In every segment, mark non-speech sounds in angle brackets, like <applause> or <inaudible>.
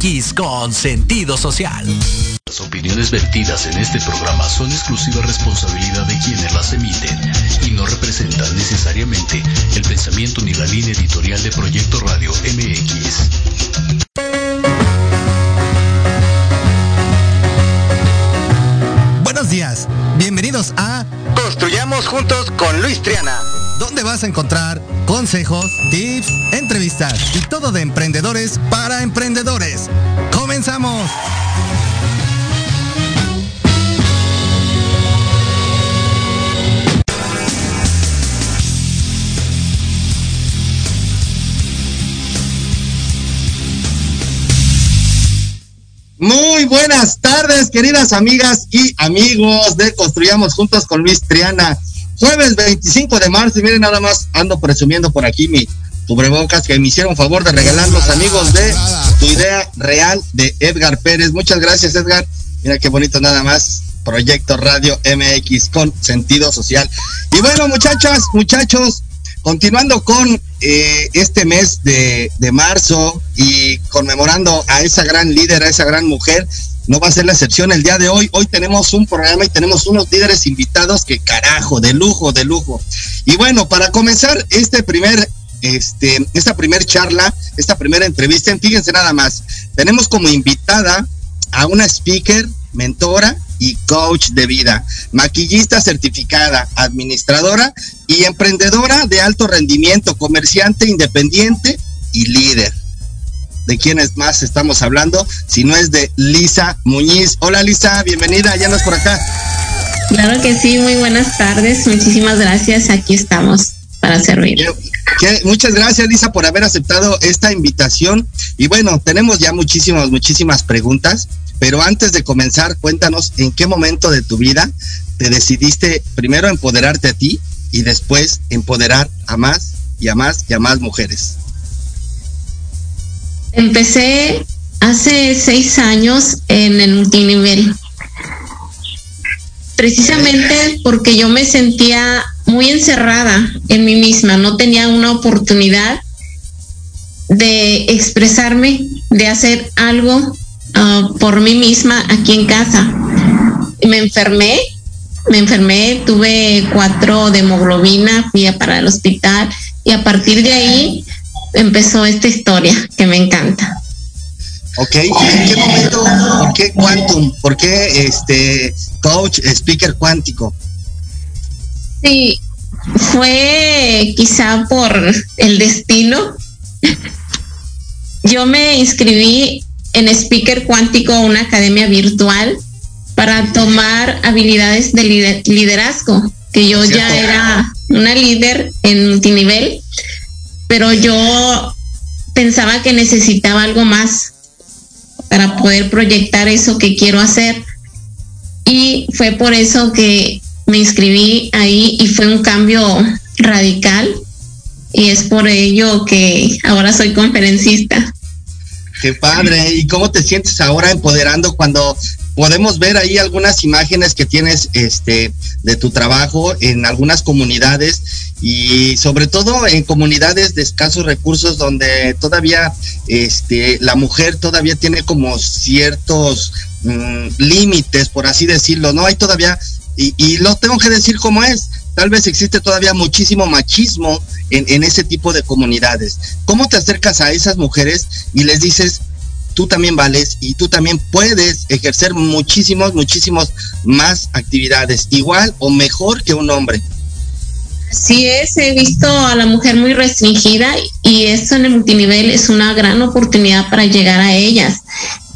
MX con sentido social. Las opiniones vertidas en este programa son exclusiva responsabilidad de quienes las emiten y no representan necesariamente el pensamiento ni la línea editorial de Proyecto Radio MX. Buenos días, bienvenidos a Construyamos juntos con Luis Triana. Donde vas a encontrar consejos, tips, entrevistas y todo de emprendedores para emprendedores. ¡Comenzamos! Muy buenas tardes, queridas amigas y amigos de Construyamos Juntos con Luis Triana. Jueves 25 de marzo, y miren nada más, ando presumiendo por aquí mi cubrebocas que me hicieron favor de regalar los amigos de Tu Idea Real de Edgar Pérez. Muchas gracias, Edgar. Mira qué bonito nada más. Proyecto Radio MX con sentido social. Y bueno, muchachas, muchachos, continuando con eh, este mes de, de marzo y conmemorando a esa gran líder, a esa gran mujer, no va a ser la excepción el día de hoy. Hoy tenemos un programa y tenemos unos líderes invitados que carajo, de lujo, de lujo. Y bueno, para comenzar este primer, este, esta primer charla, esta primera entrevista, fíjense nada más, tenemos como invitada a una speaker, mentora y coach de vida, maquillista certificada, administradora y emprendedora de alto rendimiento, comerciante independiente y líder. ¿De quiénes más estamos hablando? Si no es de Lisa Muñiz. Hola Lisa, bienvenida, ya no es por acá. Claro que sí, muy buenas tardes, muchísimas gracias, aquí estamos para servir. Que- muchas gracias Lisa por haber aceptado esta invitación. Y bueno, tenemos ya muchísimas, muchísimas preguntas, pero antes de comenzar, cuéntanos en qué momento de tu vida te decidiste primero empoderarte a ti y después empoderar a más y a más y a más mujeres. Empecé hace seis años en el multinivel, precisamente porque yo me sentía muy encerrada en mí misma, no tenía una oportunidad de expresarme, de hacer algo ah, por mí misma aquí en casa. Me enfermé, me enfermé, tuve cuatro de hemoglobina, fui a para el hospital y a partir de ahí empezó esta historia que me encanta. ¿Ok? ¿Y en qué momento, por qué Quantum? ¿Por qué este coach, speaker cuántico? Sí, fue quizá por el destino. Yo me inscribí en Speaker Cuántico, una academia virtual, para tomar habilidades de lider- liderazgo, que yo ya era una líder en multinivel, pero yo pensaba que necesitaba algo más para poder proyectar eso que quiero hacer. Y fue por eso que me inscribí ahí y fue un cambio radical. Y es por ello que ahora soy conferencista. Qué padre. ¿Y cómo te sientes ahora empoderando cuando podemos ver ahí algunas imágenes que tienes este de tu trabajo en algunas comunidades y sobre todo en comunidades de escasos recursos donde todavía este la mujer todavía tiene como ciertos mm, límites por así decirlo no hay todavía y, y lo tengo que decir como es tal vez existe todavía muchísimo machismo en, en ese tipo de comunidades. Cómo te acercas a esas mujeres y les dices tú también vales y tú también puedes ejercer muchísimos, muchísimos más actividades, igual o mejor que un hombre. Sí es, he visto a la mujer muy restringida y esto en el multinivel es una gran oportunidad para llegar a ellas.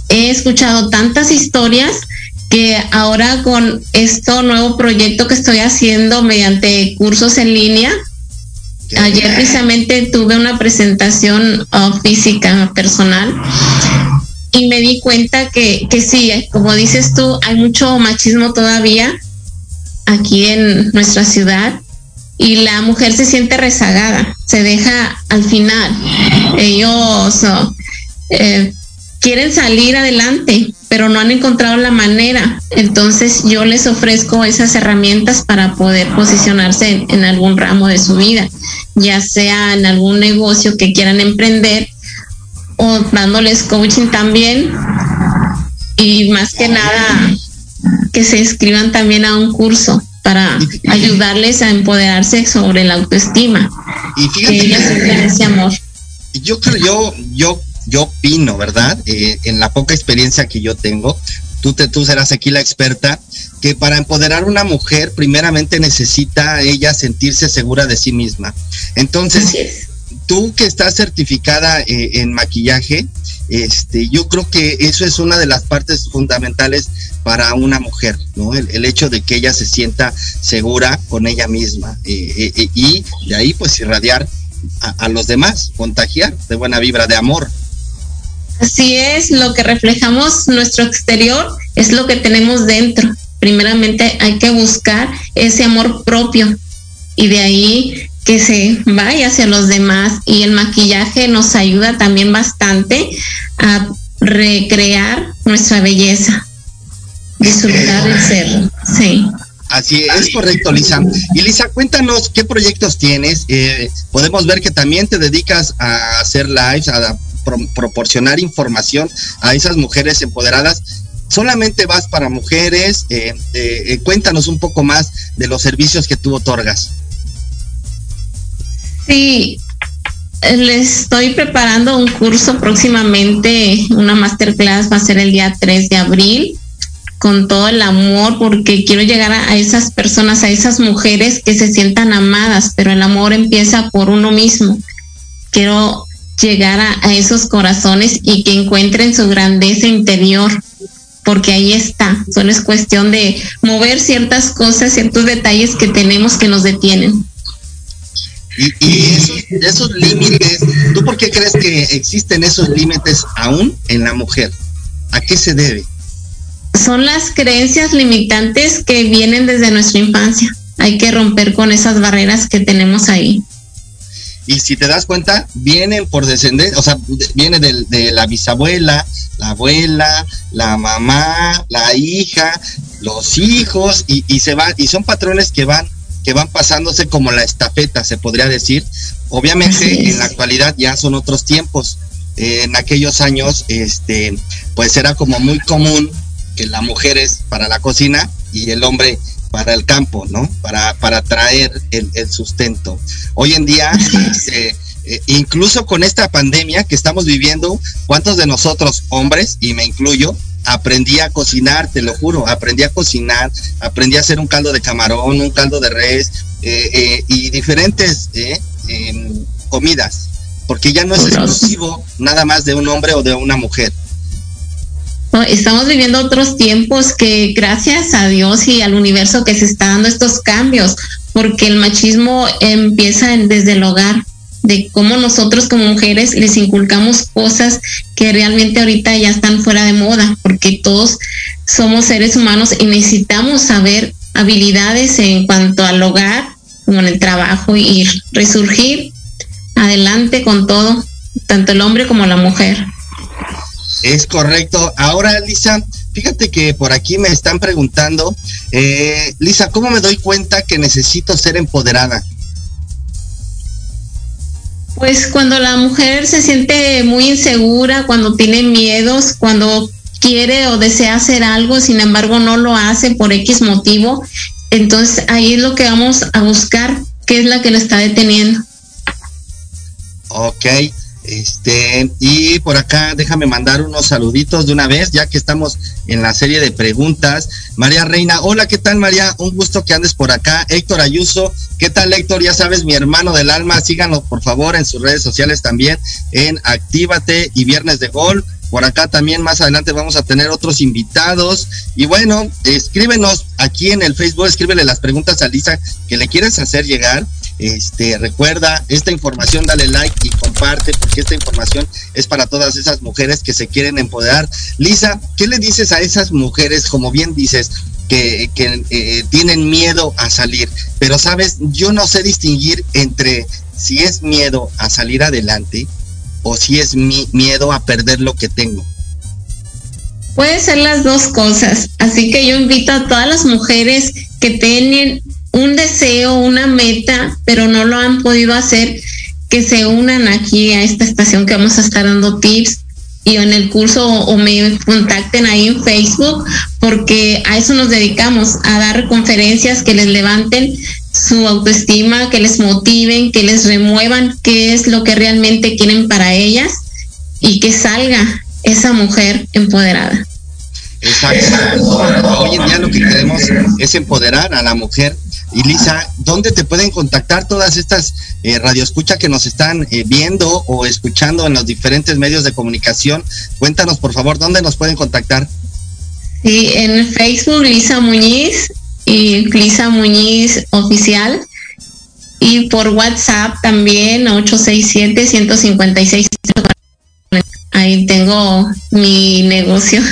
He escuchado tantas historias que ahora con este nuevo proyecto que estoy haciendo mediante cursos en línea, ayer precisamente tuve una presentación uh, física personal y me di cuenta que, que sí, como dices tú, hay mucho machismo todavía aquí en nuestra ciudad y la mujer se siente rezagada, se deja al final. Ellos eh, quieren salir adelante, pero no han encontrado la manera. Entonces yo les ofrezco esas herramientas para poder posicionarse en, algún ramo de su vida, ya sea en algún negocio que quieran emprender o dándoles coaching también. Y más que nada, que se inscriban también a un curso para ayudarles a empoderarse sobre la autoestima. Y fíjate que ellas ese amor. Yo creo, yo, yo, yo opino, ¿verdad? Eh, en la poca experiencia que yo tengo, tú, te, tú serás aquí la experta, que para empoderar a una mujer, primeramente necesita ella sentirse segura de sí misma. Entonces, tú que estás certificada eh, en maquillaje, este, yo creo que eso es una de las partes fundamentales para una mujer, ¿no? El, hecho de que ella se sienta segura con ella misma eh, eh, y de ahí pues irradiar a, los demás, contagiar de buena vibra, de amor. Así es, lo que reflejamos nuestro exterior es lo que tenemos dentro. Primeramente hay que buscar ese amor propio y de ahí que se vaya hacia los demás y el maquillaje nos ayuda también bastante a recrear nuestra belleza, disfrutar el ser, sí. Así es, correcto, Lisa. Y Lisa, cuéntanos qué proyectos tienes. Eh, podemos ver que también te dedicas a hacer lives, a proporcionar información a esas mujeres empoderadas. ¿Solamente vas para mujeres? Eh, eh, cuéntanos un poco más de los servicios que tú otorgas. Sí, le estoy preparando un curso próximamente, una masterclass va a ser el día 3 de abril, con todo el amor, porque quiero llegar a, esas personas, a esas mujeres que se sientan amadas, pero el amor empieza por uno mismo. Quiero llegar a, a esos corazones y que encuentren su grandeza interior, porque ahí está, solo es cuestión de mover ciertas cosas, ciertos detalles que tenemos que nos detienen. Y, esos, límites, ¿tú por qué crees que existen esos límites aún en la mujer? ¿A qué se debe? Son las creencias limitantes que vienen desde nuestra infancia. Hay que romper con esas barreras que tenemos ahí. Y si te das cuenta, vienen por descender, o sea, viene de, de la bisabuela, la abuela, la mamá, la hija, los hijos, y, y se van, y son patrones que van que van pasándose como la estafeta, se podría decir. Obviamente en la actualidad ya son otros tiempos. en aquellos años, este, pues era como muy común que la mujer es para la cocina y el hombre para el campo, ¿no? Para, para traer el, sustento. Hoy en día, este, eh, incluso con esta pandemia que estamos viviendo, ¿cuántos de nosotros, hombres, y me incluyo, aprendí a cocinar, te lo juro, aprendí a cocinar, aprendí a hacer un caldo de camarón, un caldo de res eh, eh, y diferentes eh, em, comidas, porque ya no es exclusivo nada más de un hombre o de una mujer. Estamos viviendo otros tiempos que gracias a Dios y al universo que se está dando estos cambios, porque el machismo empieza desde el hogar de cómo nosotros como mujeres les inculcamos cosas que realmente ahorita ya están fuera de moda, porque todos somos seres humanos y necesitamos saber habilidades en cuanto al hogar, como en el trabajo y resurgir adelante con todo, tanto el hombre como la mujer. Es correcto. Ahora, Lisa, fíjate que por aquí me están preguntando, eh, Lisa, ¿cómo me doy cuenta que necesito ser empoderada? Pues cuando la mujer se siente muy insegura, cuando tiene miedos, cuando quiere o desea hacer algo, sin embargo no lo hace por X motivo, entonces ahí es lo que vamos a buscar, qué es la que lo está deteniendo. Ok, este, y por acá déjame mandar unos saluditos de una vez, ya que estamos en la serie de preguntas. María Reina, hola, ¿qué tal María? Un gusto que andes por acá. Héctor Ayuso, ¿qué tal Héctor? Ya sabes, mi hermano del alma, síganos por favor en sus redes sociales también, en Actívate y Viernes de Gol. Por acá también más adelante vamos a tener otros invitados. Y bueno, escríbenos aquí en el Facebook, escríbele las preguntas a Lisa que le quieres hacer llegar este, recuerda, esta información dale like y comparte porque esta información es para todas esas mujeres que se quieren empoderar. Lisa, ¿qué le dices a esas mujeres, como bien dices, que, eh, tienen miedo a salir? Pero sabes, yo no sé distinguir entre si es miedo a salir adelante o si es mi miedo a perder lo que tengo. Puede ser las dos cosas. Así que yo invito a todas las mujeres que tienen un deseo, una meta, pero no lo han podido hacer, que se unan aquí a esta estación que vamos a estar dando tips y en el curso o me contacten ahí en Facebook porque a eso nos dedicamos, a dar conferencias que les levanten su autoestima, que les motiven, que les remuevan qué es lo que realmente quieren para ellas y que salga esa mujer empoderada. Exacto. Hoy en día lo que queremos es empoderar a la mujer. Y Lisa, ¿dónde te pueden contactar todas estas eh, radioescuchas que nos están eh, viendo o escuchando en los diferentes medios de comunicación? Cuéntanos, por favor, ¿dónde nos pueden contactar? Sí, en Facebook Lisa Muñiz y Lisa Muñiz Oficial. Y por WhatsApp también, 867-156. Ahí tengo mi negocio.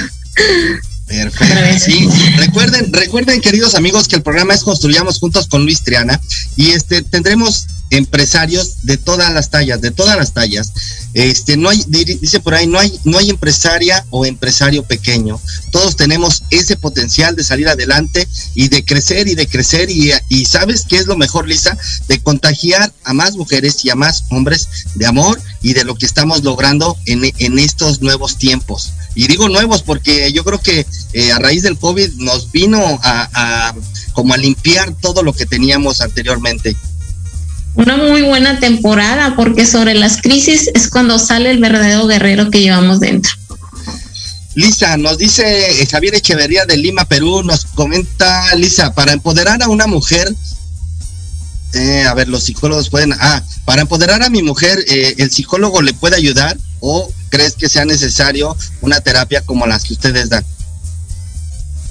Perfecto. Sí, recuerden, recuerden, queridos amigos, que el programa es Construyamos Juntos con Luis Triana y este tendremos empresarios de todas las tallas, de todas las tallas. Este, no hay, dice por ahí, no hay, no hay empresaria o empresario pequeño. Todos tenemos ese potencial de salir adelante y de crecer y de crecer. Y, y sabes qué es lo mejor, Lisa, de contagiar a más mujeres y a más hombres de amor y de lo que estamos logrando en, en estos nuevos tiempos. Y digo nuevos porque yo creo que eh, a raíz del COVID nos vino a, a como a limpiar todo lo que teníamos anteriormente una muy buena temporada porque sobre las crisis es cuando sale el verdadero guerrero que llevamos dentro. Lisa, nos dice eh, Javier Echeverría de Lima, Perú, nos comenta Lisa, para empoderar a una mujer, eh, a ver, los psicólogos pueden, ah, para empoderar a mi mujer, eh, ¿el psicólogo le puede ayudar o crees que sea necesario una terapia como las que ustedes dan?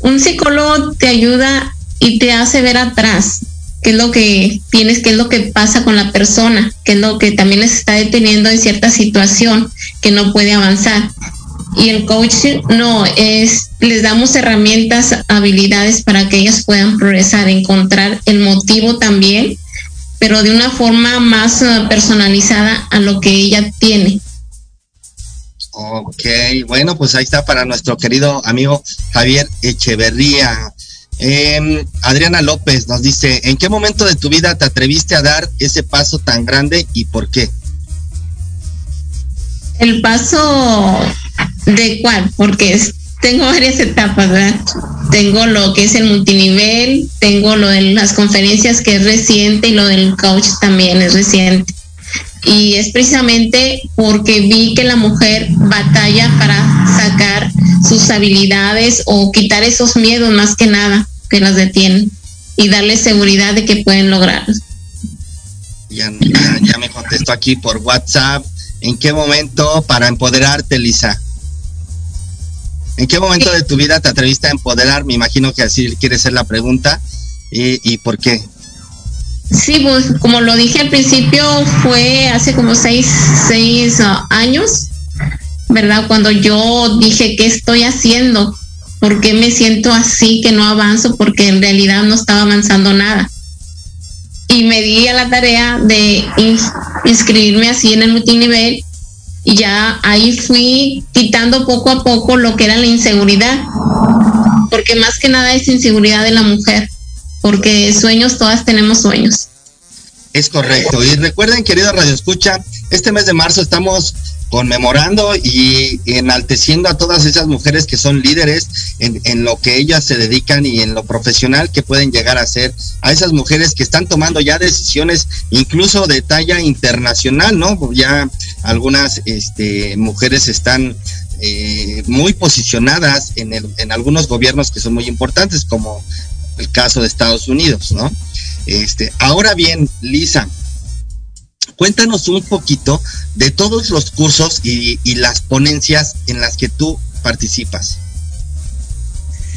Un psicólogo te ayuda y te hace ver atrás, qué es lo que tienes, qué es lo que pasa con la persona, qué es lo que también les está deteniendo en cierta situación que no puede avanzar. Y el coaching no es, les damos herramientas, habilidades para que ellas puedan progresar, encontrar el motivo también, pero de una forma más eh, personalizada a lo que ella tiene. Ok, bueno, pues ahí está para nuestro querido amigo Javier Echeverría. Eh, Adriana López nos dice, ¿en qué momento de tu vida te atreviste a dar ese paso tan grande y por qué? El paso de cuál, porque tengo varias etapas, ¿verdad? Tengo lo que es el multinivel, tengo lo de las conferencias que es reciente y lo del coach también es reciente. Y es precisamente porque vi que la mujer batalla para sacar sus habilidades o quitar esos miedos más que nada que las detienen y darles seguridad de que pueden lograrlo. Ya, ya, me contestó aquí por WhatsApp. ¿En qué momento para empoderarte, Lisa? ¿En qué momento de tu vida te atreviste a empoderar? Me imagino que así quiere ser la pregunta. ¿Y, y por qué? Sí, pues como lo dije al principio, fue hace como seis, seis uh, años, ¿verdad? Cuando yo dije, ¿qué estoy haciendo? ¿Por qué me siento así que no avanzo? Porque en realidad no estaba avanzando nada. Y me di a la tarea de inscribirme así en el multinivel y ya ahí fui quitando poco a poco lo que era la inseguridad. Porque más que nada es inseguridad de la mujer. Porque sueños, todas tenemos sueños. Es correcto. Y recuerden, querida Radio Escucha, este mes de marzo estamos conmemorando y enalteciendo a todas esas mujeres que son líderes en, lo que ellas se dedican y en lo profesional que pueden llegar a ser, a esas mujeres que están tomando ya decisiones incluso de talla internacional, ¿no? Ya algunas este, mujeres están eh, muy posicionadas en, el, en algunos gobiernos que son muy importantes, como el caso de Estados Unidos, ¿no? Este, ahora bien, Lisa, cuéntanos un poquito de todos los cursos y, las ponencias en las que tú participas.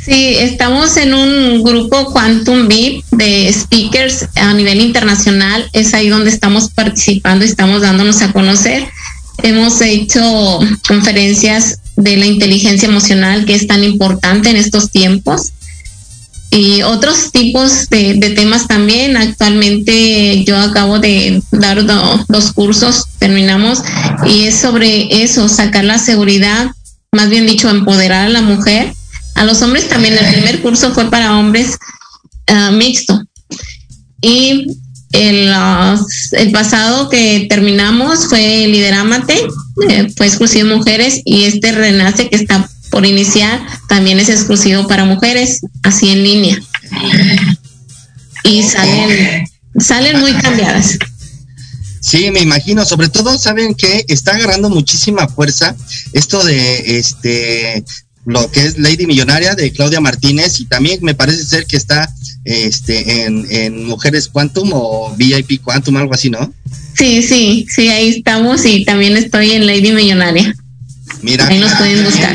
Sí, estamos en un grupo Quantum VIP de speakers a nivel internacional. Es ahí donde estamos participando y estamos dándonos a conocer. Hemos hecho conferencias de la inteligencia emocional que es tan importante en estos tiempos. Y otros tipos de, temas también. Actualmente yo acabo de dar dos cursos, terminamos, y es sobre eso, sacar la seguridad, más bien dicho, empoderar a la mujer. A los hombres también, el primer curso fue para hombres uh, mixto. Y el, el, pasado que terminamos fue Liderámate, eh, fue exclusivo mujeres, y este Renace que está por iniciar también es exclusivo para mujeres, así en línea. Y salen, salen muy cambiadas. Sí, me imagino, sobre todo saben que está agarrando muchísima fuerza esto de este lo que es Lady Millonaria de Claudia Martínez y también me parece ser que está este en, en Mujeres Quantum o VIP Quantum, algo así, ¿no? Sí, sí, sí, ahí estamos y también estoy en Lady Millonaria. Mira,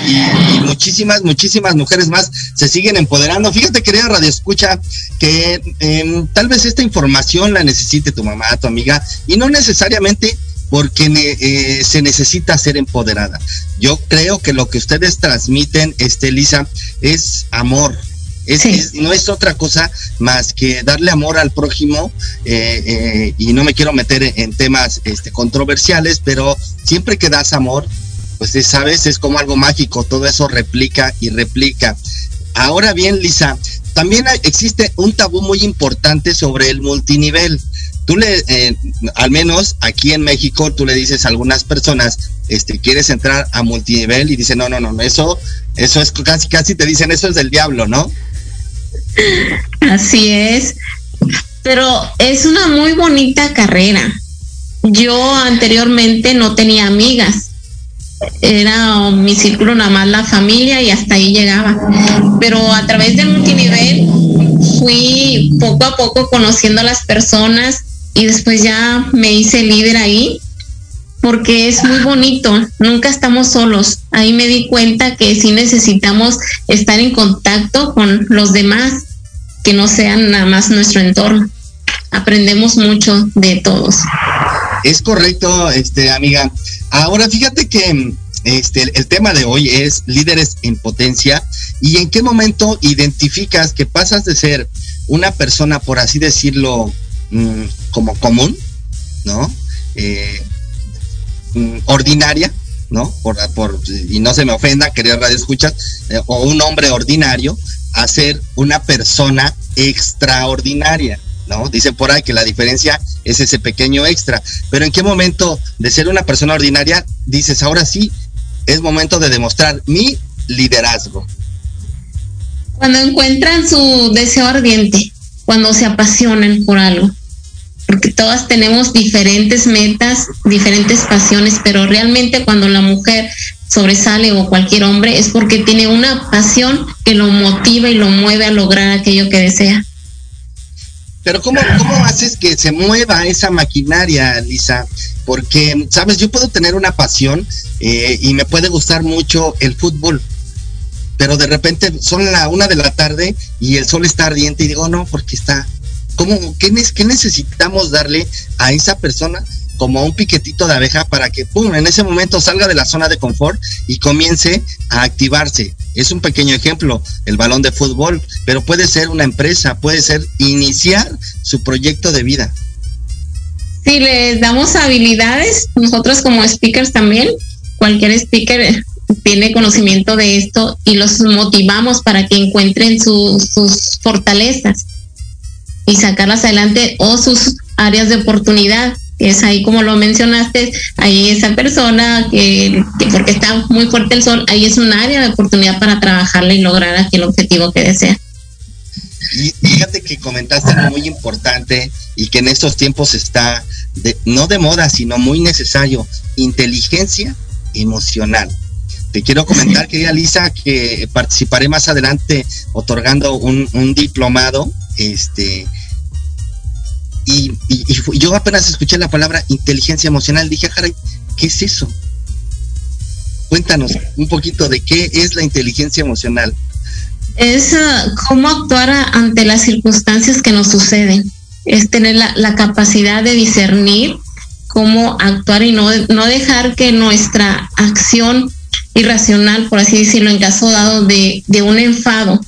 Y, muchísimas, muchísimas mujeres más se siguen empoderando. Fíjate, querida Radio Escucha, que em, tal vez esta información la necesite tu mamá, tu amiga, y no necesariamente porque eh, se necesita ser empoderada. Yo creo que lo que ustedes transmiten, este, Lisa, es amor, es, no es otra cosa más que darle amor al prójimo eh, eh, y no me quiero meter en, temas este, controversiales, pero siempre que das amor, pues sabes, es como algo mágico, todo eso replica y replica. Ahora bien, Lisa, también existe un tabú muy importante sobre el multinivel. Tú le, eh, al menos aquí en México, tú le dices a algunas personas, este, quieres entrar a multinivel y dicen, no, no, no, eso, eso es casi, casi te dicen, eso es del diablo, ¿no? Así es, pero es una muy bonita carrera. Yo anteriormente no tenía amigas era mi círculo nada más la familia y hasta ahí llegaba. Pero a través del multinivel fui poco a poco conociendo a las personas y después ya me hice líder ahí porque es muy bonito, nunca estamos solos. Ahí me di cuenta que sí necesitamos estar en contacto con los demás, que no sean nada más nuestro entorno. Aprendemos mucho de todos. Es correcto, este amiga. Ahora fíjate que este, el, tema de hoy es líderes en potencia y en qué momento identificas que pasas de ser una persona, por así decirlo, mm, como común, ¿no? Eh, mm, ordinaria, ¿no? Por, por, y no se me ofenda, querida radio escuchas, eh, o un hombre ordinario, a ser una persona extraordinaria. ¿No? Dicen por ahí que la diferencia es ese pequeño extra. Pero ¿en qué momento de ser una persona ordinaria dices, ahora sí, es momento de demostrar mi liderazgo? Cuando encuentran su deseo ardiente, cuando se apasionan por algo. Porque todas tenemos diferentes metas, diferentes pasiones, pero realmente cuando la mujer sobresale o cualquier hombre es porque tiene una pasión que lo motiva y lo mueve a lograr aquello que desea. Pero ¿cómo, ¿cómo haces que se mueva esa maquinaria, Lisa? Porque, sabes, yo puedo tener una pasión eh, y me puede gustar mucho el fútbol, pero de repente son la una de la tarde y el sol está ardiente y digo, no, porque está... ¿Cómo, qué, qué necesitamos darle a esa persona como un piquetito de abeja para que, pum, en ese momento salga de la zona de confort y comience a activarse. Es un pequeño ejemplo, el balón de fútbol, pero puede ser una empresa, puede ser iniciar su proyecto de vida. Sí, les damos habilidades, nosotros como speakers también, cualquier speaker tiene conocimiento de esto y los motivamos para que encuentren sus fortalezas y sacarlas adelante o sus áreas de oportunidad es ahí como lo mencionaste, ahí esa persona que, porque está muy fuerte el sol, ahí es un área de oportunidad para trabajarle y lograr aquel objetivo que desea. Y fíjate que comentaste algo muy importante y que en estos tiempos está no de moda, sino muy necesario, inteligencia emocional. Te quiero comentar, <laughs> querida Lisa, que participaré más adelante otorgando un, un diplomado este, y, yo apenas escuché la palabra inteligencia emocional, dije, Jaray, ¿qué es eso? Cuéntanos un poquito de qué es la inteligencia emocional. Es uh, cómo actuar ante las circunstancias que nos suceden. Es tener la, capacidad de discernir cómo actuar y no, no dejar que nuestra acción irracional, por así decirlo, en caso dado de, de un enfado,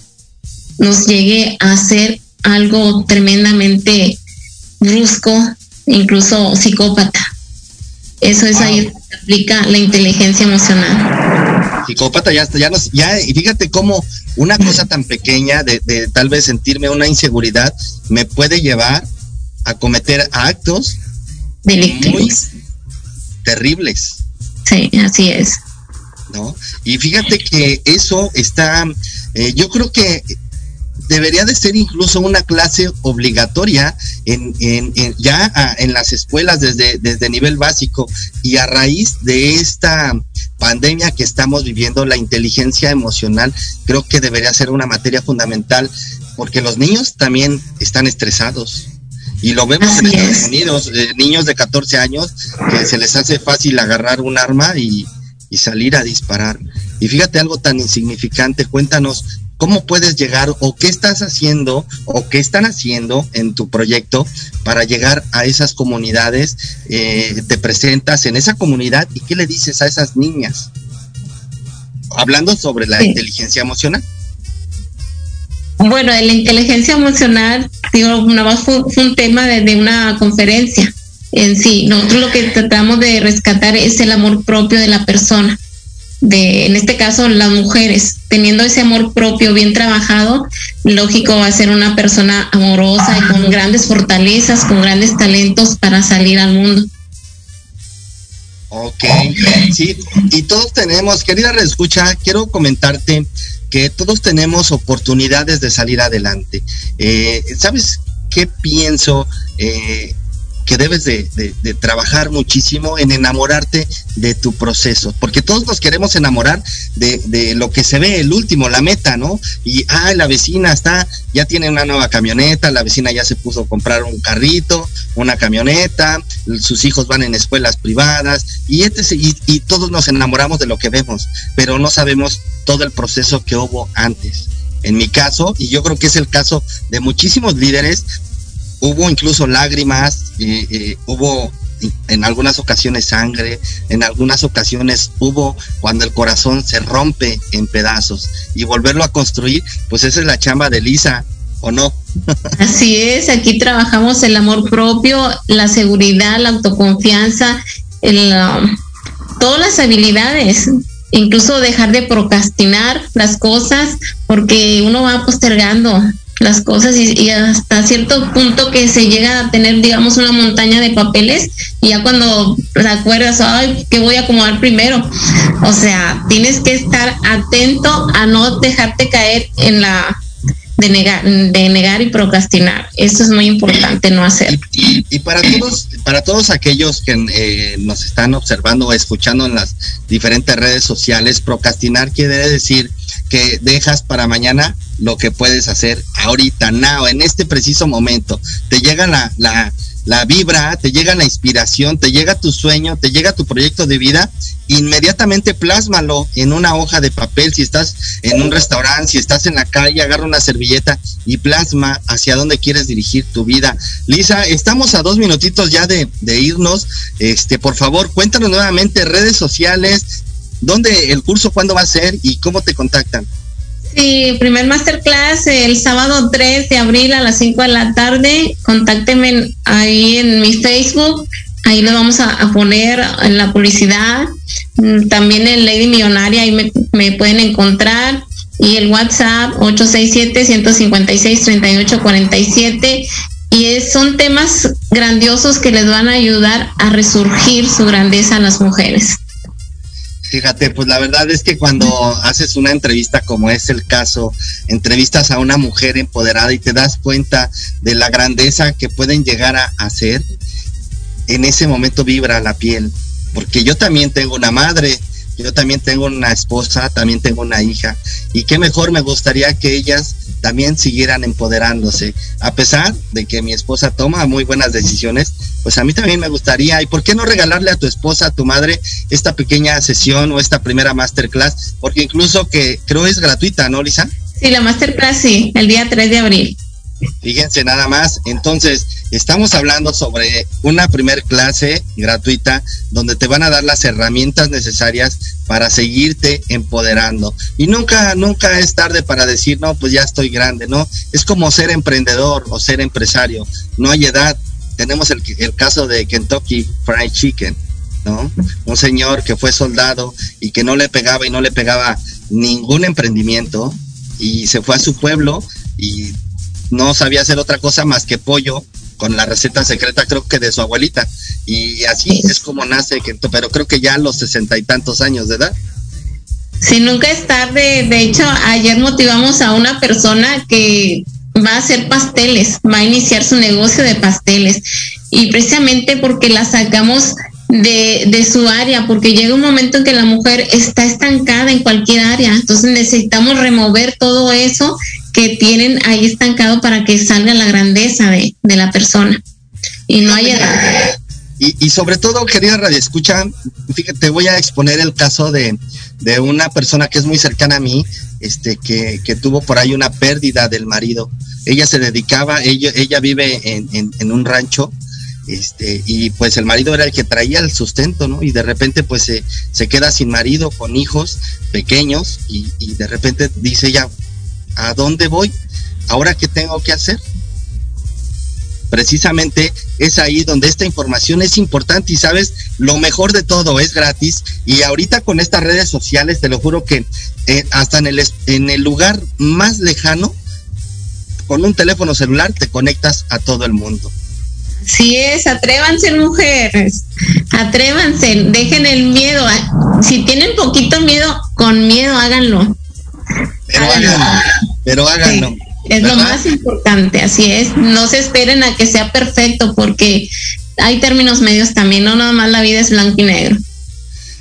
nos llegue a hacer algo tremendamente brusco, incluso psicópata. Eso es ahí donde se aplica la inteligencia emocional. Psicópata, ya, ya nos, ya, y fíjate cómo una cosa tan pequeña de, de tal vez sentirme una inseguridad me puede llevar a cometer actos muy terribles. Sí, así es. ¿No? Y fíjate que eso está, eh, yo creo que debería de ser incluso una clase obligatoria en, en, ya en las escuelas desde, desde nivel básico y a raíz de esta pandemia que estamos viviendo, la inteligencia emocional creo que debería ser una materia fundamental porque los niños también están estresados. Y lo vemos en Estados Unidos, eh, niños de 14 años que se les hace fácil agarrar un arma y, y salir a disparar. Y fíjate algo tan insignificante, cuéntanos cómo puedes llegar o qué estás haciendo o qué están haciendo en tu proyecto para llegar a esas comunidades, eh, te presentas en esa comunidad y qué le dices a esas niñas. Hablando sobre la inteligencia emocional. Bueno, la inteligencia emocional, digo, una vez fue, un tema de, una conferencia en sí. Nosotros lo que tratamos de rescatar es el amor propio de la persona. De, en este caso, las mujeres, teniendo ese amor propio bien trabajado, lógico va a ser una persona amorosa y con grandes fortalezas, con grandes talentos para salir al mundo. Ok, sí, y todos tenemos, querida escucha, quiero comentarte que todos tenemos oportunidades de salir adelante. Eh, ¿Sabes qué pienso? Eh, que debes de, trabajar muchísimo en enamorarte de tu proceso, porque todos nos queremos enamorar de, lo que se ve, el último, la meta, ¿no? Y, ah, la vecina está, ya tiene una nueva camioneta, la vecina ya se puso a comprar un carrito, una camioneta, sus hijos van en escuelas privadas, y, este, y, y todos nos enamoramos de lo que vemos, pero no sabemos todo el proceso que hubo antes. En mi caso, y yo creo que es el caso de muchísimos líderes, hubo incluso lágrimas, hubo en algunas ocasiones sangre, en algunas ocasiones hubo cuando el corazón se rompe en pedazos y volverlo a construir, pues esa es la chamba de Lisa, ¿o no? Así es, aquí trabajamos el amor propio, la seguridad, la autoconfianza, el, um, todas las habilidades, incluso dejar de procrastinar las cosas porque uno va postergando las cosas y, hasta cierto punto que se llega a tener, digamos, una montaña de papeles y ya cuando te acuerdas, ay, ¿qué voy a acomodar primero? O sea, tienes que estar atento a no dejarte caer en la de negar, de negar y procrastinar. Eso es muy importante no hacer. Y, para todos, para todos aquellos que eh, nos están observando o escuchando en las diferentes redes sociales, procrastinar quiere decir que dejas para mañana lo que puedes hacer ahorita, now, en este preciso momento. Te llega la, la, la vibra, te llega la inspiración, te llega tu sueño, te llega tu proyecto de vida, inmediatamente plásmalo en una hoja de papel. Si estás en un restaurante, si estás en la calle, agarra una servilleta y plasma hacia dónde quieres dirigir tu vida. Lisa, estamos a dos minutitos ya de, irnos. Este, por favor, cuéntanos nuevamente redes sociales, dónde el curso, cuándo va a ser y cómo te contactan. Sí, primer masterclass el sábado 3 de abril a las 5 de la tarde. Contáctenme ahí en mi Facebook. Ahí lo vamos a, poner en la publicidad. Mm, también en Lady Millonaria, ahí me, me pueden encontrar. Y el WhatsApp 867-156-3847. Y son temas grandiosos que les van a ayudar a resurgir su grandeza a las mujeres. Fíjate, pues la verdad es que cuando <laughs> haces una entrevista como es el caso, entrevistas a una mujer empoderada y te das cuenta de la grandeza que pueden llegar a hacer, en ese momento vibra la piel. Porque yo también tengo una madre, yo también tengo una esposa, también tengo una hija. Y qué mejor me gustaría que ellas también siguieran empoderándose. A pesar de que mi esposa toma muy buenas decisiones, pues a mí también me gustaría. ¿Y por qué no regalarle a tu esposa, a tu madre, esta pequeña sesión o esta primera masterclass? Porque incluso que creo es gratuita, ¿no, Lisa? Sí, la masterclass sí, el día 3 de abril. Fíjense nada más. Entonces, Estamos hablando sobre una primer clase gratuita donde te van a dar las herramientas necesarias para seguirte empoderando. Y nunca, nunca es tarde para decir, no, pues ya estoy grande, ¿no? Es como ser emprendedor o ser empresario. No hay edad. Tenemos el, el caso de Kentucky Fried Chicken, ¿no? Un señor que fue soldado y que no le pegaba y no le pegaba ningún emprendimiento y se fue a su pueblo y no sabía hacer otra cosa más que pollo con la receta secreta creo que de su abuelita. Y así es como nace pero creo que ya a los sesenta y tantos años de edad. Si nunca es tarde. De hecho ayer motivamos a una persona que va a hacer pasteles va a iniciar su negocio de pasteles. Y precisamente porque la sacamos de, de, su área, porque llega un momento en que la mujer está estancada en cualquier área, entonces necesitamos remover todo eso que tienen ahí estancado para que salga la grandeza de, de la persona y no haya edad. Y, y, sobre todo, querida Radio Escucha, fíjate, te voy a exponer el caso de, de una persona que es muy cercana a mí, este, que, que, tuvo por ahí una pérdida del marido. Ella se dedicaba, ella, ella vive en, en, en un rancho, este, y pues el marido era el que traía el sustento, ¿no? Y de repente pues se, se queda sin marido, con hijos pequeños, y, y de repente dice ella, ¿a dónde voy? ¿Ahora qué tengo que hacer? Precisamente es ahí donde esta información es importante y sabes, lo mejor de todo es gratis y ahorita con estas redes sociales te lo juro que eh, hasta en el, en el lugar más lejano, con un teléfono celular te conectas a todo el mundo. Sí es, atrévanse mujeres, atrévanse, dejen el miedo. Si tienen poquito miedo, con miedo háganlo. Pero háganlo, pero háganlo. Sí, es ¿verdad? lo más importante, así es. No se esperen a que sea perfecto porque hay términos medios también, no nada más la vida es blanco y negro.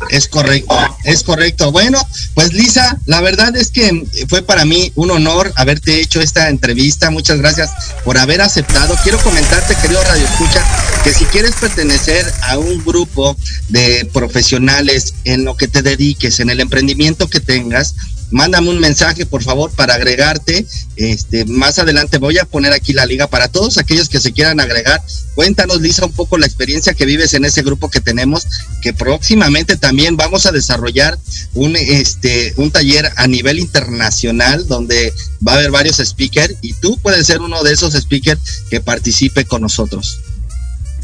Es correcto, es correcto. Bueno, pues Lisa, la verdad es que fue para mí un honor haberte hecho esta entrevista. Muchas gracias por haber aceptado. Quiero comentarte, querido Radio Escucha, que si quieres pertenecer a un grupo de profesionales en lo que te dediques, en el emprendimiento que tengas, mándame un mensaje, por favor, para agregarte. Este, más adelante voy a poner aquí la liga para todos aquellos que se quieran agregar. Cuéntanos, Lisa, un poco la experiencia que vives en ese grupo que tenemos, que próximamente también vamos a desarrollar un, este, un taller a nivel internacional donde va a haber varios speakers y tú puedes ser uno de esos speakers que participe con nosotros.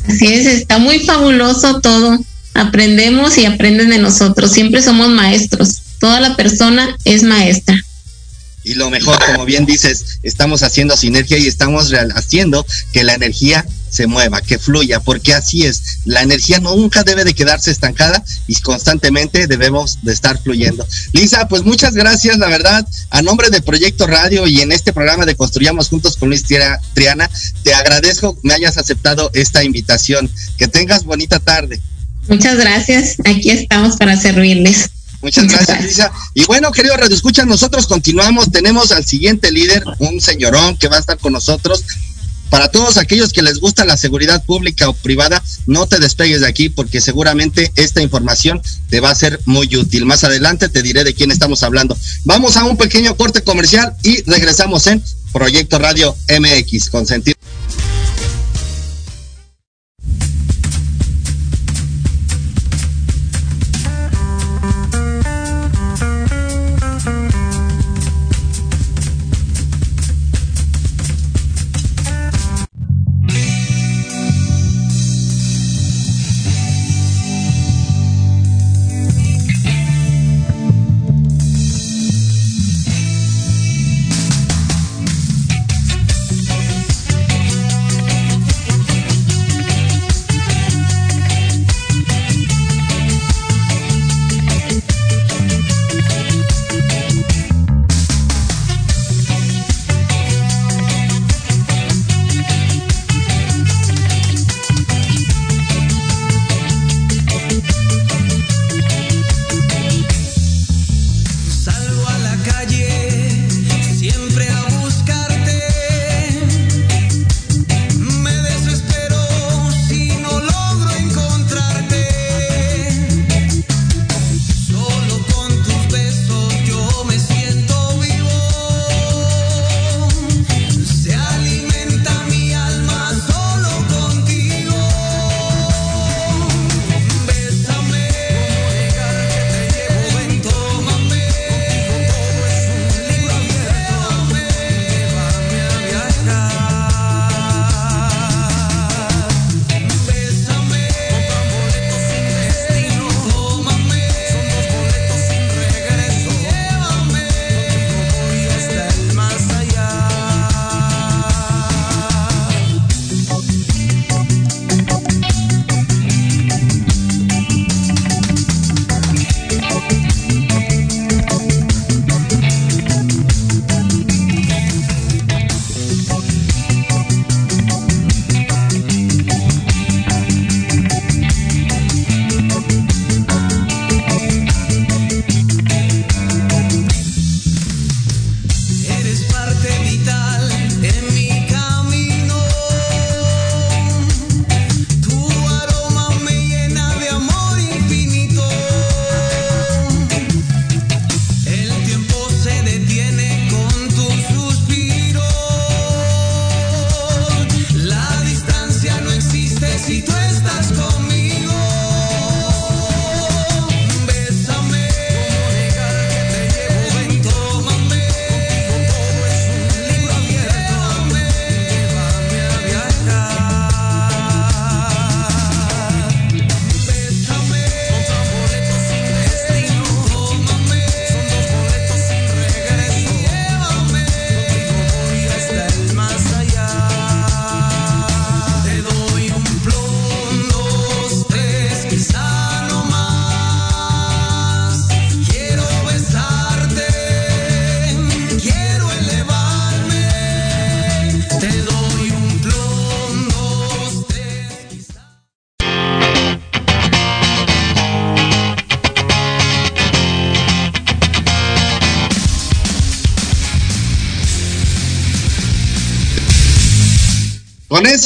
Así es, está muy fabuloso todo. Aprendemos y aprenden de nosotros. Siempre somos maestros toda la persona es maestra. Y lo mejor, como bien dices, estamos haciendo sinergia y estamos haciendo que la energía se mueva, que fluya, porque así es. La energía nunca debe de quedarse estancada y constantemente debemos de estar fluyendo. Lisa, pues muchas gracias, la verdad, a nombre de Proyecto Radio y en este programa de Construyamos Juntos con Luis Triana, te agradezco me hayas aceptado esta invitación. Que tengas bonita tarde. Muchas gracias, aquí estamos para servirles. Muchas gracias, Lisa. Y bueno, querido Radio Escucha, nosotros continuamos. Tenemos al siguiente líder, un señorón que va a estar con nosotros. Para todos aquellos que les gusta la seguridad pública o privada, no te despegues de aquí porque seguramente esta información te va a ser muy útil. Más adelante te diré de quién estamos hablando. Vamos a un pequeño corte comercial y regresamos en Proyecto Radio MX con sentido.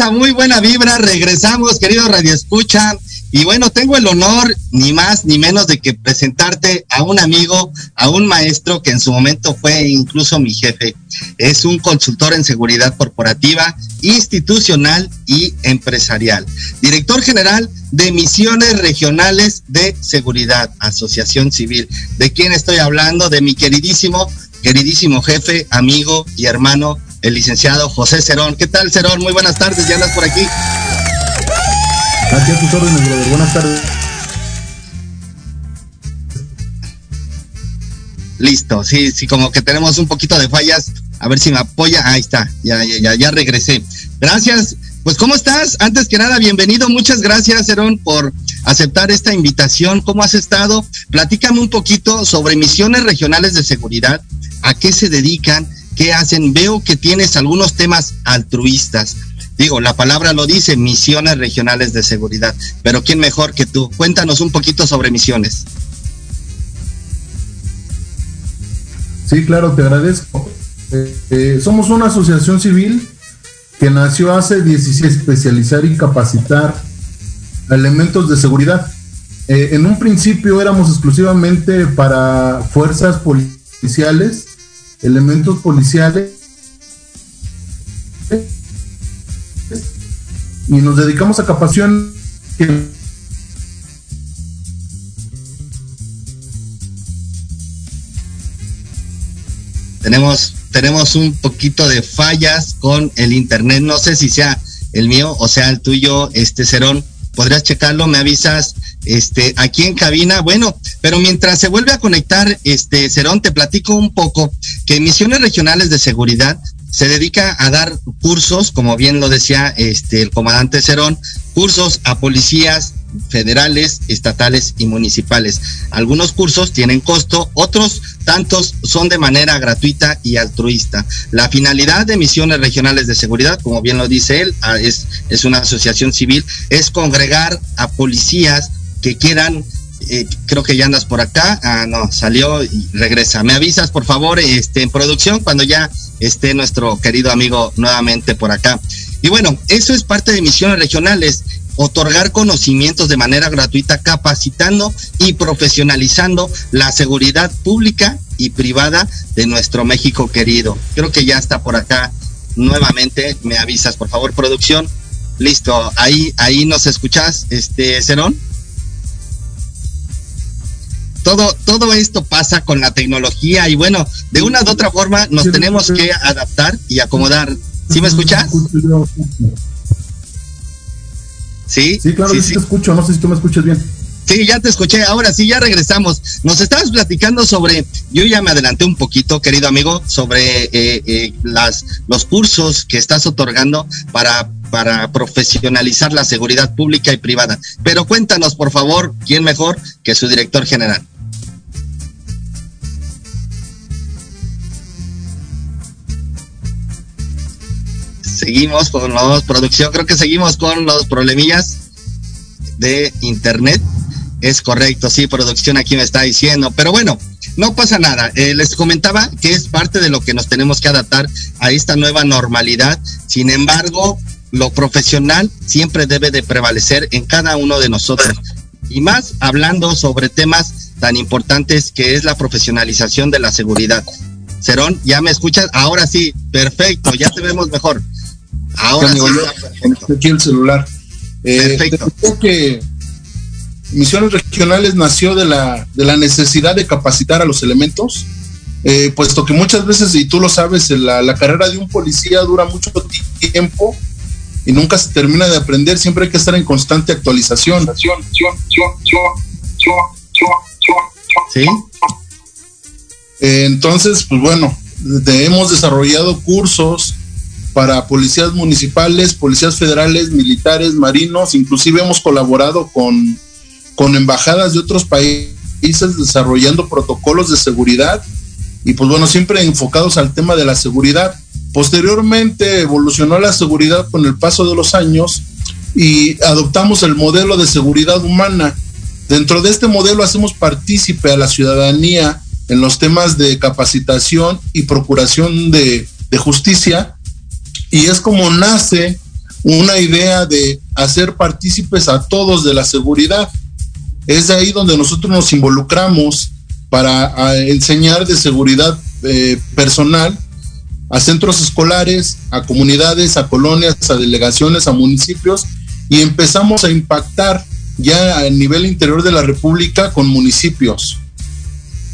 Muy buena vibra regresamos, querido Radio Escucha. Y bueno, tengo el honor, ni más ni menos, de que presentarte a un amigo, a un maestro que en su momento fue incluso mi jefe. Es un consultor en seguridad corporativa, institucional y empresarial. Director general de Misiones Regionales de Seguridad, Asociación Civil. ¿De quién estoy hablando? De mi queridísimo, queridísimo jefe, amigo y hermano, el licenciado José Cerón. ¿Qué tal, Cerón? Muy buenas tardes, ya andas por aquí. Aquí a tus órdenes, brother. Buenas tardes. Listo, sí, sí, como que tenemos un poquito de fallas. A ver si me apoya. Ahí está, ya, ya, ya, ya regresé. Gracias. Pues, ¿cómo estás? Antes que nada, bienvenido. Muchas gracias, Herón, por aceptar esta invitación. ¿Cómo has estado? Platícame un poquito sobre misiones regionales de seguridad. ¿A qué se dedican? ¿Qué hacen? Veo que tienes algunos temas altruistas. Digo, la palabra lo dice, misiones regionales de seguridad. Pero ¿quién mejor que tú? Cuéntanos un poquito sobre misiones. Sí, claro, te agradezco. Eh, eh, somos una asociación civil que nació hace 16 especializar y capacitar elementos de seguridad. Eh, en un principio éramos exclusivamente para fuerzas policiales, elementos policiales y nos dedicamos a capacitación tenemos tenemos un poquito de fallas con el internet. No sé si sea el mío o sea el tuyo este Cerón. Podrías checarlo me avisas este aquí en cabina bueno pero mientras se vuelve a conectar este Cerón te platico un poco que misiones regionales de seguridad se dedica a dar cursos, como bien lo decía este el comandante Cerón, cursos a policías federales, estatales y municipales. Algunos cursos tienen costo, otros tantos son de manera gratuita y altruista. La finalidad de misiones regionales de seguridad, como bien lo dice él, ah, es, es una asociación civil, es congregar a policías que quieran eh, creo que ya andas por acá. Ah, no, salió y regresa. Me avisas, por favor, este, en producción, cuando ya esté nuestro querido amigo nuevamente por acá. Y bueno, eso es parte de misiones regionales, otorgar conocimientos de manera gratuita, capacitando y profesionalizando la seguridad pública y privada de nuestro México querido. Creo que ya está por acá nuevamente. Me avisas, por favor, producción. Listo, ahí, ahí nos escuchas, este, Cerón todo, todo esto pasa con la tecnología y bueno, de una u otra forma nos tenemos que adaptar y acomodar. ¿Sí me escuchas? Sí, sí, claro, sí, te escucho, no sé si tú me escuchas bien. Sí, ya te escuché, ahora sí, ya regresamos. Nos estabas platicando sobre, yo ya me adelanté un poquito, querido amigo, sobre eh, eh, las, los cursos que estás otorgando para, para profesionalizar la seguridad pública y privada. Pero cuéntanos, por favor, ¿quién mejor que su director general? Seguimos con los producción, creo que seguimos con los problemillas de internet. Es correcto, sí, producción aquí me está diciendo, pero bueno, no pasa nada. Eh, les comentaba que es parte de lo que nos tenemos que adaptar a esta nueva normalidad. Sin embargo, lo profesional siempre debe de prevalecer en cada uno de nosotros. Y más hablando sobre temas tan importantes que es la profesionalización de la seguridad. Cerón, ¿ya me escuchas? Ahora sí, perfecto, ya te vemos mejor. Ahora sí. Aquí el celular. Eh, Perfecto. que Misiones Regionales nació de la, de la necesidad de capacitar a los elementos, eh, puesto que muchas veces, y tú lo sabes, la, la carrera de un policía dura mucho tiempo y nunca se termina de aprender, siempre hay que estar en constante actualización. ¿Sí? Eh, entonces, pues bueno, hemos desarrollado cursos para policías municipales, policías federales, militares, marinos, inclusive hemos colaborado con, con embajadas de otros países desarrollando protocolos de seguridad y pues bueno, siempre enfocados al tema de la seguridad. Posteriormente evolucionó la seguridad con el paso de los años y adoptamos el modelo de seguridad humana. Dentro de este modelo hacemos partícipe a la ciudadanía en los temas de capacitación y procuración de, de justicia y es como nace una idea de hacer partícipes a todos de la seguridad. Es de ahí donde nosotros nos involucramos para enseñar de seguridad eh, personal a centros escolares, a comunidades, a colonias, a delegaciones, a municipios y empezamos a impactar ya a nivel interior de la República con municipios.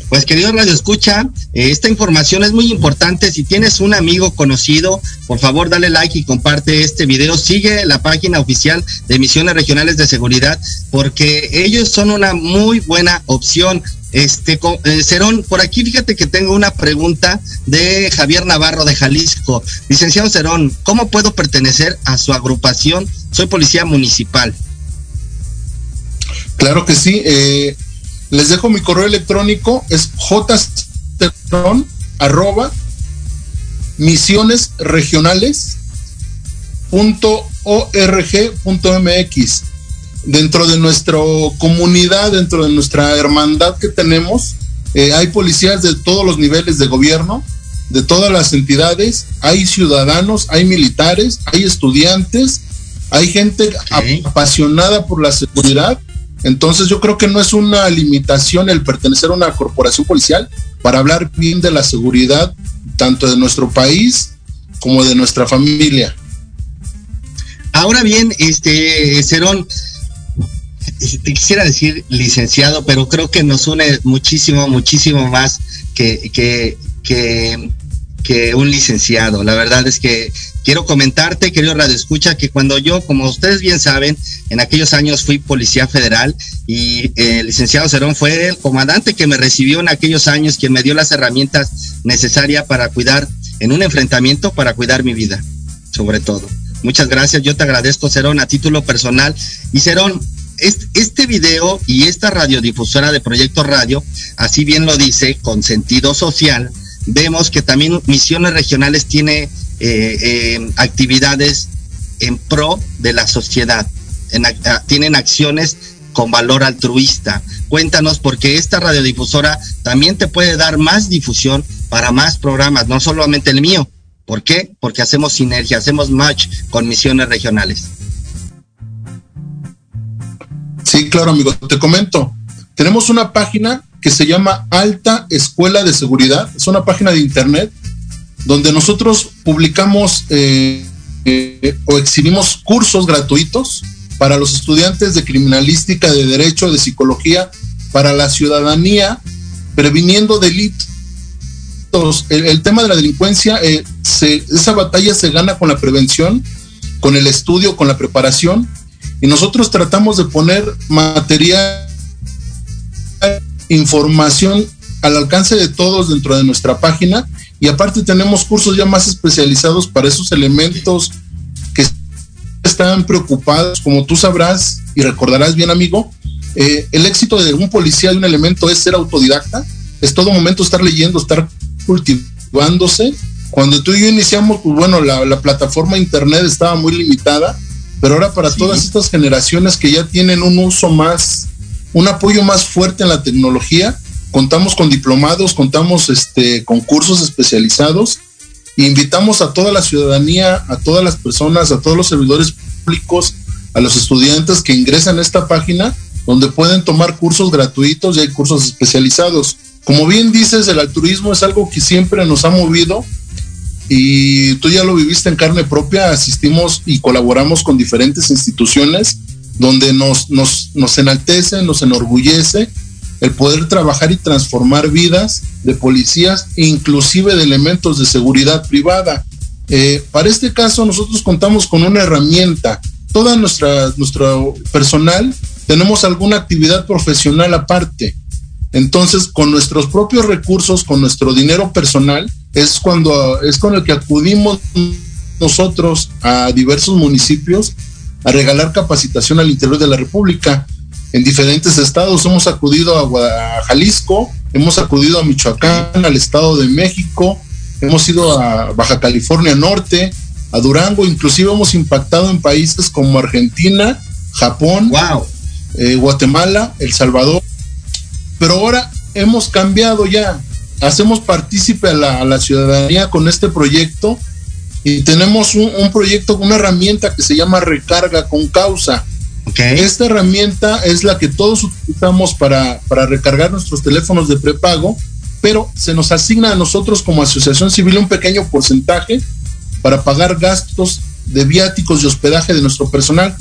Pues querido Radio Escucha, eh, esta información es muy importante. Si tienes un amigo conocido, por favor dale like y comparte este video. Sigue la página oficial de Misiones Regionales de Seguridad porque ellos son una muy buena opción. Este, eh, Cerón, por aquí fíjate que tengo una pregunta de Javier Navarro de Jalisco. Licenciado Cerón, ¿cómo puedo pertenecer a su agrupación? Soy policía municipal. Claro que sí. Eh, les dejo mi correo electrónico, es jcerón arroba misionesregionales.org.mx. Dentro de nuestra comunidad, dentro de nuestra hermandad que tenemos, eh, hay policías de todos los niveles de gobierno, de todas las entidades, hay ciudadanos, hay militares, hay estudiantes, hay gente apasionada por la seguridad entonces yo creo que no es una limitación el pertenecer a una corporación policial para hablar bien de la seguridad tanto de nuestro país como de nuestra familia. Ahora bien, este Cerón, te quisiera decir licenciado, pero creo que nos une muchísimo, muchísimo más que, que, que que un licenciado. La verdad es que quiero comentarte, querido Radio Escucha, que cuando yo, como ustedes bien saben, en aquellos años fui policía federal y el licenciado Cerón fue el comandante que me recibió en aquellos años, quien me dio las herramientas necesarias para cuidar, en un enfrentamiento, para cuidar mi vida, sobre todo. Muchas gracias, yo te agradezco, Cerón, a título personal. Y Cerón, este video y esta radiodifusora de Proyecto Radio, así bien lo dice, con sentido social, vemos que también Misiones Regionales tiene eh, eh, actividades en pro de la sociedad, tienen acciones con valor altruista. Cuéntanos, porque esta radiodifusora también te puede dar más difusión para más programas, no solamente el mío. ¿Por qué? Porque hacemos sinergia, hacemos match con misiones regionales. Sí, claro, amigo. Te comento. Tenemos una página que se llama Alta Escuela de Seguridad. Es una página de internet donde nosotros publicamos eh, eh, o exhibimos cursos gratuitos para los estudiantes de criminalística, de derecho, de psicología, para la ciudadanía, previniendo delitos. El, tema de la delincuencia, eh, esa batalla se gana con la prevención, con el estudio, con la preparación, y nosotros tratamos de poner material información al alcance de todos dentro de nuestra página y aparte tenemos cursos ya más especializados para esos elementos que están preocupados, como tú sabrás y recordarás bien amigo, eh, el éxito de un policía de un elemento es ser autodidacta, es todo momento estar leyendo, estar cultivándose. Cuando tú y yo iniciamos, pues bueno, la, plataforma internet estaba muy limitada, pero ahora para todas estas generaciones que ya tienen un uso más un apoyo más fuerte en la tecnología. Contamos con diplomados, contamos este, con cursos especializados. E invitamos a toda la ciudadanía, a todas las personas, a todos los servidores públicos, a los estudiantes que ingresan a esta página donde pueden tomar cursos gratuitos y hay cursos especializados. Como bien dices, el altruismo es algo que siempre nos ha movido y tú ya lo viviste en carne propia, asistimos y colaboramos con diferentes instituciones donde nos, nos, nos enaltece, nos enorgullece el poder trabajar y transformar vidas de policías, inclusive de elementos de seguridad privada. Eh, para este caso, nosotros contamos con una herramienta. Toda nuestra nuestro personal tenemos alguna actividad profesional aparte. Entonces, con nuestros propios recursos, con nuestro dinero personal, es cuando es con el que acudimos nosotros a diversos municipios a regalar capacitación al interior de la República. En diferentes estados hemos acudido a, Jalisco, hemos acudido a Michoacán, al Estado de México, hemos ido a Baja California Norte, a Durango, inclusive hemos impactado en países como Argentina, Japón, eh, Guatemala, El Salvador. Pero ahora hemos cambiado ya, hacemos partícipe a la, a la ciudadanía con este proyecto y tenemos un, un proyecto, una herramienta que se llama Recarga con Causa. Esta herramienta es la que todos utilizamos para, para recargar nuestros teléfonos de prepago, pero se nos asigna a nosotros como asociación civil un pequeño porcentaje para pagar gastos de viáticos y hospedaje de nuestro personal.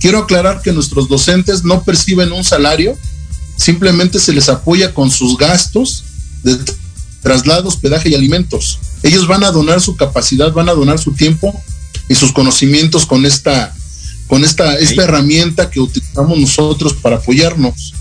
Quiero aclarar que nuestros docentes no perciben un salario, simplemente se les apoya con sus gastos de traslado, hospedaje y alimentos. Ellos van a donar su capacidad, van a donar su tiempo y sus conocimientos con esta, con esta, esta herramienta que utilizamos nosotros para apoyarnos.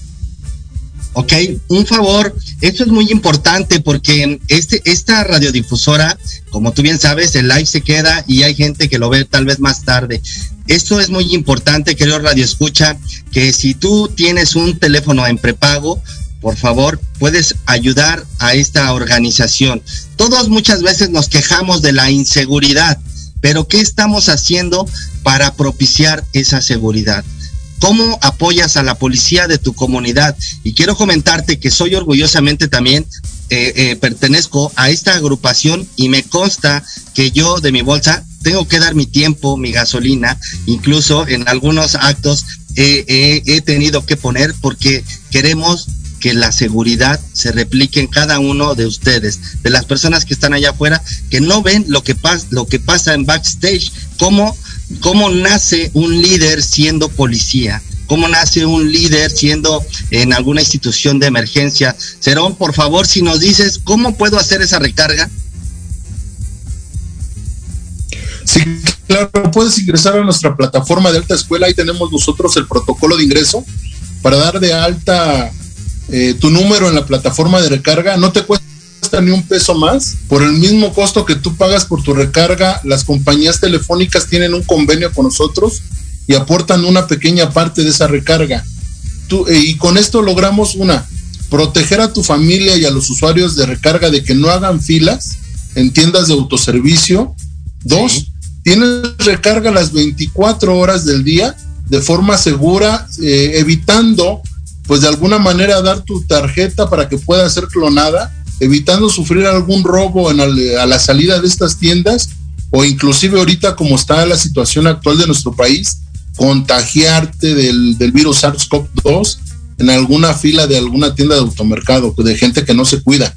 Ok, un favor, esto es muy importante porque este, esta radiodifusora, como tú bien sabes, el live se queda y hay gente que lo ve tal vez más tarde. Esto es muy importante, querido Radio Escucha, que si tú tienes un teléfono en prepago, por favor, puedes ayudar a esta organización. Todos muchas veces nos quejamos de la inseguridad, pero ¿qué estamos haciendo para propiciar esa seguridad? ¿Cómo apoyas a la policía de tu comunidad? Y quiero comentarte que soy orgullosamente también, eh, eh, pertenezco a esta agrupación y me consta que yo de mi bolsa tengo que dar mi tiempo, mi gasolina, incluso en algunos actos he tenido que poner porque queremos que la seguridad se replique en cada uno de ustedes, de las personas que están allá afuera, que no ven lo que, pasa lo que pasa en backstage, cómo, cómo nace un líder siendo policía, cómo nace un líder siendo en alguna institución de emergencia. Cerón, por favor, si nos dices cómo puedo hacer esa recarga. Sí, claro, puedes ingresar a nuestra plataforma de alta escuela, ahí tenemos nosotros el protocolo de ingreso para dar de alta eh, tu número en la plataforma de recarga, no te cuesta ni un peso más. Por el mismo costo que tú pagas por tu recarga, las compañías telefónicas tienen un convenio con nosotros y aportan una pequeña parte de esa recarga. Tú, eh, y con esto logramos una, proteger a tu familia y a los usuarios de recarga de que no hagan filas en tiendas de autoservicio. Dos, tienes recarga las 24 horas del día de forma segura, eh, evitando pues de alguna manera dar tu tarjeta para que pueda ser clonada, evitando sufrir algún robo en a la salida de estas tiendas o inclusive ahorita como está la situación actual de nuestro país, contagiarte del, del virus SARS-CoV-2 en alguna fila de alguna tienda de automercado, de gente que no se cuida.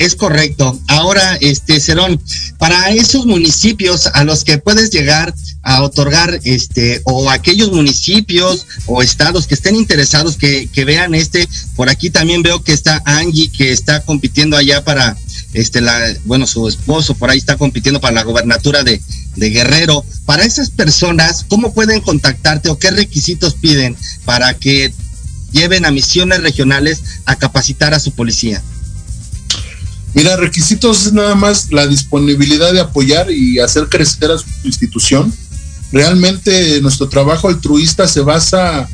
Es correcto. Ahora, este, Cerón, para esos municipios a los que puedes llegar a otorgar, este, o aquellos municipios o estados que estén interesados que, que vean este, por aquí también veo que está Angie, que está compitiendo allá para, este, la, bueno, su esposo por ahí está compitiendo para la gobernatura de, de Guerrero. Para esas personas, ¿cómo pueden contactarte o qué requisitos piden para que lleven a misiones regionales a capacitar a su policía? Mira, requisitos es nada más la disponibilidad de apoyar y hacer crecer a su institución. Realmente nuestro trabajo altruista se basa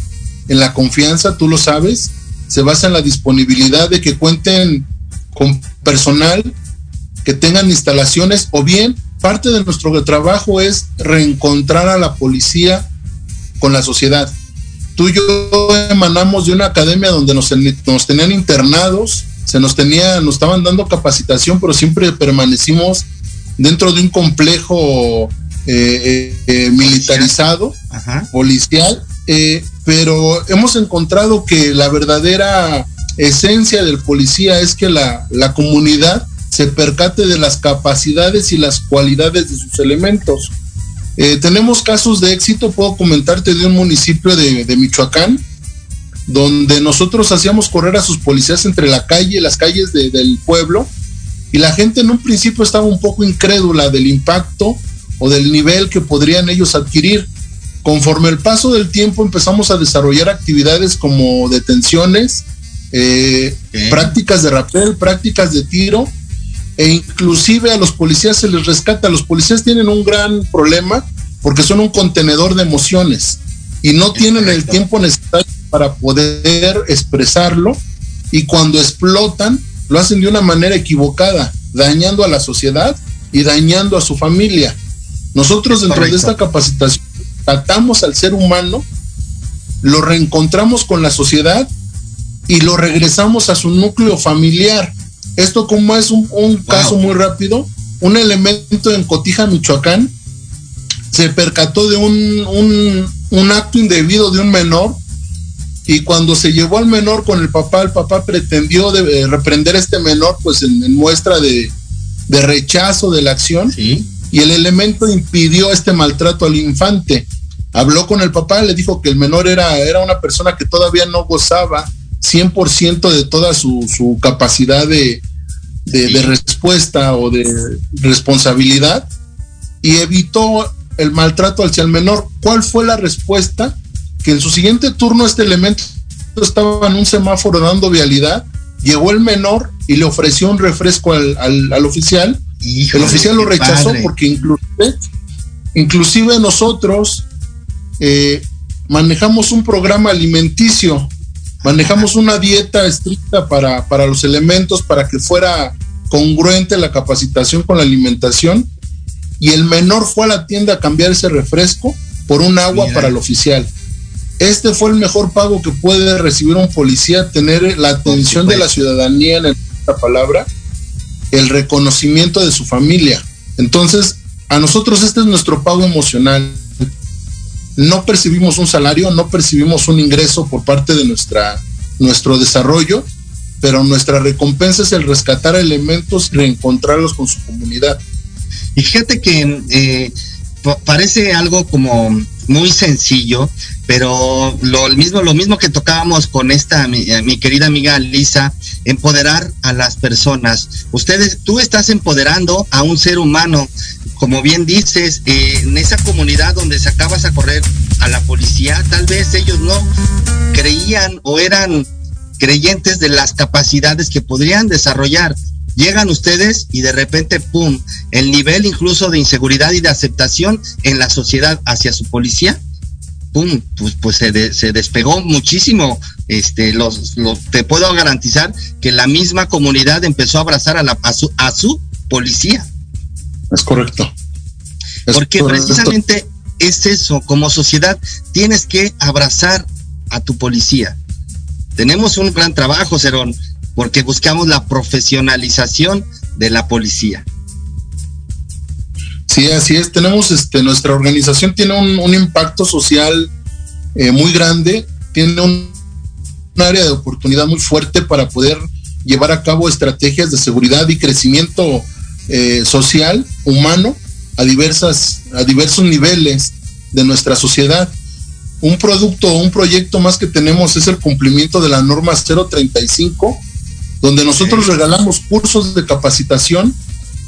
en la confianza, tú lo sabes, se basa en la disponibilidad de que cuenten con personal, que tengan instalaciones o bien parte de nuestro trabajo es reencontrar a la policía con la sociedad. Tú y yo emanamos de una academia donde nos, nos tenían internados, se nos tenía, nos estaban dando capacitación, pero siempre permanecimos dentro de un complejo eh, eh, eh, militarizado, policial, pero hemos encontrado que la verdadera esencia del policía es que la, la comunidad se percate de las capacidades y las cualidades de sus elementos. tenemos casos de éxito, puedo comentarte de un municipio de, de Michoacán, donde nosotros hacíamos correr a sus policías entre la calle, las calles del pueblo, y la gente en un principio estaba un poco incrédula del impacto o del nivel que podrían ellos adquirir. Conforme el paso del tiempo empezamos a desarrollar actividades como detenciones, eh, prácticas de rapel, prácticas de tiro, e inclusive a los policías se les rescata. Los policías tienen un gran problema porque son un contenedor de emociones y no tienen el tiempo necesario para poder expresarlo y cuando explotan lo hacen de una manera equivocada, dañando a la sociedad y dañando a su familia. Nosotros dentro de esta capacitación tratamos al ser humano, lo reencontramos con la sociedad y lo regresamos a su núcleo familiar. Esto como es un, caso muy rápido, un elemento en Cotija, Michoacán, se percató de un, un, acto indebido de un menor y cuando se llevó al menor con el papá, el papá pretendió de, eh, reprender a este menor pues en, muestra de, de, rechazo de la acción y el elemento impidió este maltrato al infante. Habló con el papá, le dijo que el menor era, era una persona que todavía no gozaba 100% de toda su, su capacidad de, de, respuesta o de responsabilidad y evitó el maltrato hacia el menor. ¿Cuál fue la respuesta? Que en su siguiente turno este elemento estaba en un semáforo dando vialidad, llegó el menor y le ofreció un refresco al, al, oficial. el oficial lo rechazó porque inclusive, inclusive nosotros eh, manejamos un programa alimenticio manejamos una dieta estricta para, para los elementos, para que fuera congruente la capacitación con la alimentación. Y el menor fue a la tienda a cambiar ese refresco por un agua para el oficial. Este fue el mejor pago que puede recibir un policía, tener la atención de la ciudadanía en esta palabra, el reconocimiento de su familia. Entonces, a nosotros este es nuestro pago emocional no percibimos un salario, no percibimos un ingreso por parte de nuestra, nuestro desarrollo, pero nuestra recompensa es el rescatar elementos y reencontrarlos con su comunidad. Y fíjate que eh, parece algo como muy sencillo, pero lo mismo, lo mismo que tocábamos con esta mi, mi, querida amiga Lisa, empoderar a las personas. Ustedes, tú estás empoderando a un ser humano como bien dices, eh, en esa comunidad donde sacabas a correr a la policía, tal vez ellos no creían o eran creyentes de las capacidades que podrían desarrollar. Llegan ustedes y de repente, ¡pum!, el nivel incluso de inseguridad y de aceptación en la sociedad hacia su policía, ¡pum!, pues, pues se, se despegó muchísimo. Este, los, te puedo garantizar que la misma comunidad empezó a abrazar a, la, a, su, a su policía es correcto. Porque precisamente es eso, como sociedad tienes que abrazar a tu policía. Tenemos un gran trabajo, Cerón, porque buscamos la profesionalización de la policía. Sí, así es. Tenemos, este, nuestra organización tiene un, impacto social eh, muy grande, tiene un, área de oportunidad muy fuerte para poder llevar a cabo estrategias de seguridad y crecimiento eh, social, humano, a, diversas, a diversos niveles de nuestra sociedad. Un producto o un proyecto más que tenemos es el cumplimiento de la norma 035, donde nosotros regalamos cursos de capacitación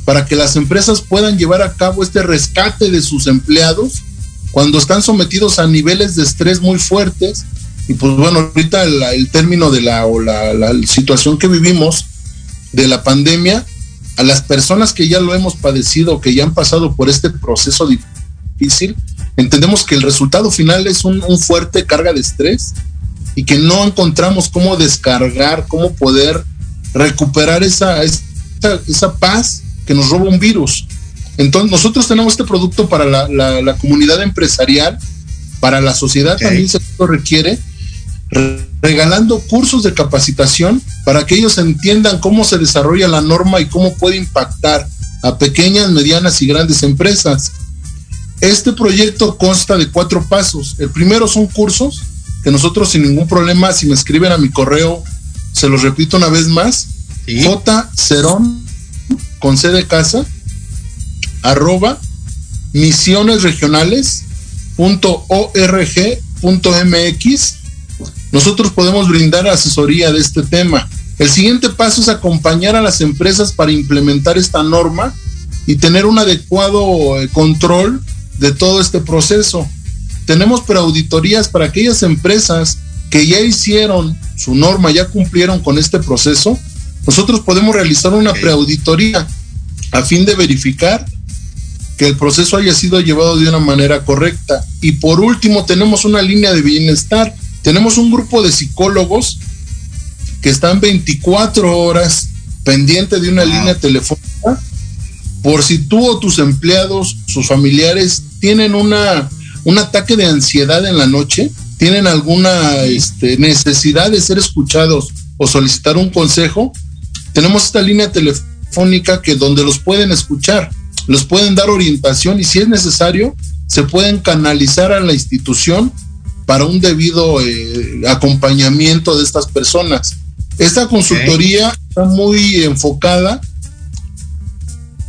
para que las empresas puedan llevar a cabo este rescate de sus empleados cuando están sometidos a niveles de estrés muy fuertes. Y pues bueno, ahorita el, término de la, o la, la situación que vivimos de la pandemia, a las personas que ya lo hemos padecido, que ya han pasado por este proceso difícil, entendemos que el resultado final es un, fuerte carga de estrés y que no encontramos cómo descargar, cómo poder recuperar esa, esa, paz que nos roba un virus. Entonces nosotros tenemos este producto para la, comunidad empresarial, para la sociedad también se requiere, regalando cursos de capacitación para que ellos entiendan cómo se desarrolla la norma y cómo puede impactar a pequeñas, medianas y grandes empresas. Este proyecto consta de cuatro pasos. El primero son cursos que nosotros sin ningún problema, si me escriben a mi correo, se los repito una vez más, J Cerón con C de casa, arroba misionesregionales.org.mx nosotros podemos brindar asesoría de este tema. El siguiente paso es acompañar a las empresas para implementar esta norma y tener un adecuado eh, control de todo este proceso. Tenemos preauditorías para aquellas empresas que ya hicieron su norma, ya cumplieron con este proceso. Nosotros podemos realizar una preauditoría a fin de verificar que el proceso haya sido llevado de una manera correcta. Y por último, tenemos una línea de bienestar tenemos un grupo de psicólogos que están 24 horas pendiente de una línea telefónica por si tú o tus empleados, sus familiares tienen una, un ataque de ansiedad en la noche, tienen alguna este, necesidad de ser escuchados o solicitar un consejo, tenemos esta línea telefónica que donde los pueden escuchar, los pueden dar orientación y si es necesario, se pueden canalizar a la institución para un debido eh, acompañamiento de estas personas. Esta consultoría está muy enfocada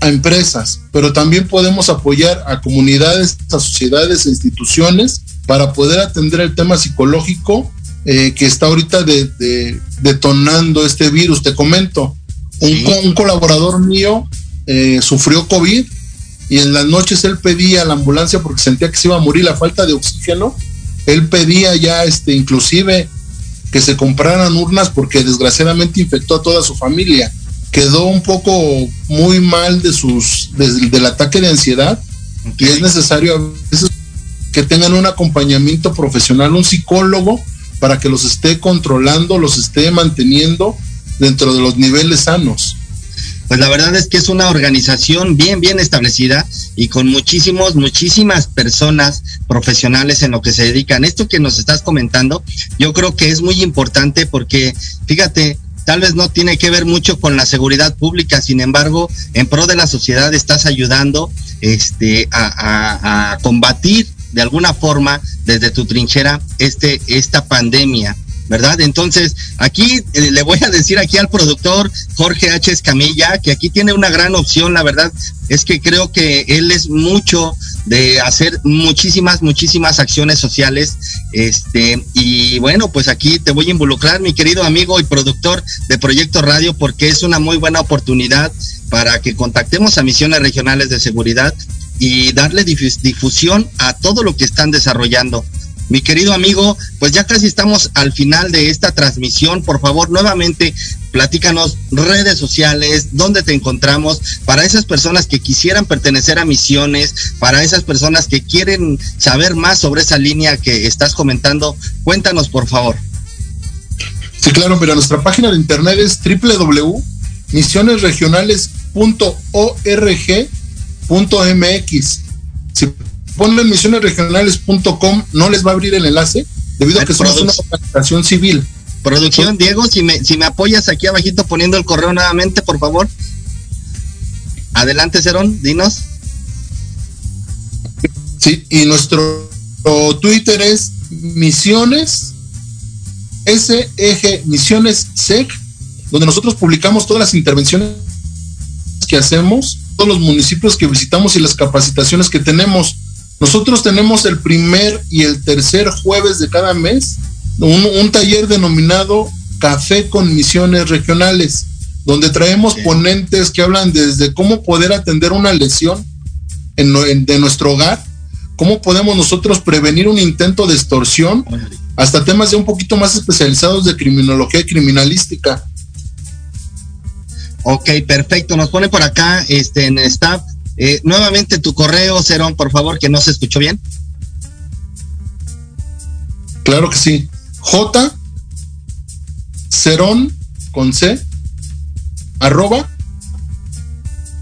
a empresas, pero también podemos apoyar a comunidades, a sociedades, e instituciones para poder atender el tema psicológico eh, que está ahorita de, detonando este virus. Te comento, un, colaborador mío eh, sufrió COVID y en las noches él pedía a la ambulancia porque sentía que se iba a morir la falta de oxígeno. Él pedía ya, este, inclusive que se compraran urnas porque desgraciadamente infectó a toda su familia. Quedó un poco muy mal de sus, del ataque de ansiedad y es necesario a veces que tengan un acompañamiento profesional, un psicólogo para que los esté controlando, los esté manteniendo dentro de los niveles sanos. Pues la verdad es que es una organización bien, bien establecida y con muchísimos, muchísimas personas profesionales en lo que se dedican. Esto que nos estás comentando, yo creo que es muy importante porque, fíjate, tal vez no tiene que ver mucho con la seguridad pública, sin embargo, en pro de la sociedad estás ayudando este, a, a combatir de alguna forma desde tu trinchera este, esta pandemia. ¿verdad? Entonces, aquí eh, le voy a decir aquí al productor Jorge H. Escamilla que aquí tiene una gran opción, la verdad es que creo que él es mucho de hacer muchísimas, muchísimas acciones sociales, este, y bueno, pues aquí te voy a involucrar, mi querido amigo y productor de Proyecto Radio, porque es una muy buena oportunidad para que contactemos a misiones regionales de seguridad y darle difusión a todo lo que están desarrollando. Mi querido amigo, pues ya casi estamos al final de esta transmisión. Por favor, nuevamente platícanos redes sociales, dónde te encontramos, para esas personas que quisieran pertenecer a misiones, para esas personas que quieren saber más sobre esa línea que estás comentando. Cuéntanos, por favor. Sí, claro, mira, nuestra página de internet es www.misionesregionales.org .mx. Si ponen misionesregionales.com no les va a abrir el enlace debido a que somos una organización civil. Producción, Diego, si me, si me apoyas aquí abajito poniendo el correo nuevamente, por favor. Adelante, Cerón, dinos. Sí, y nuestro Twitter es Misiones SEG, Misiones SEG, donde nosotros publicamos todas las intervenciones que hacemos los municipios que visitamos y las capacitaciones que tenemos. Nosotros tenemos el primer y el tercer jueves de cada mes un, taller denominado Café con Misiones Regionales, donde traemos ponentes que hablan desde cómo poder atender una lesión en, de nuestro hogar, cómo podemos nosotros prevenir un intento de extorsión, hasta temas ya un poquito más especializados de criminología y criminalística. Ok, perfecto. Nos pone por acá este, en staff. Eh, nuevamente tu correo, Cerón, por favor, que no se escuchó bien. Claro que sí. J. Cerón con C. Arroba.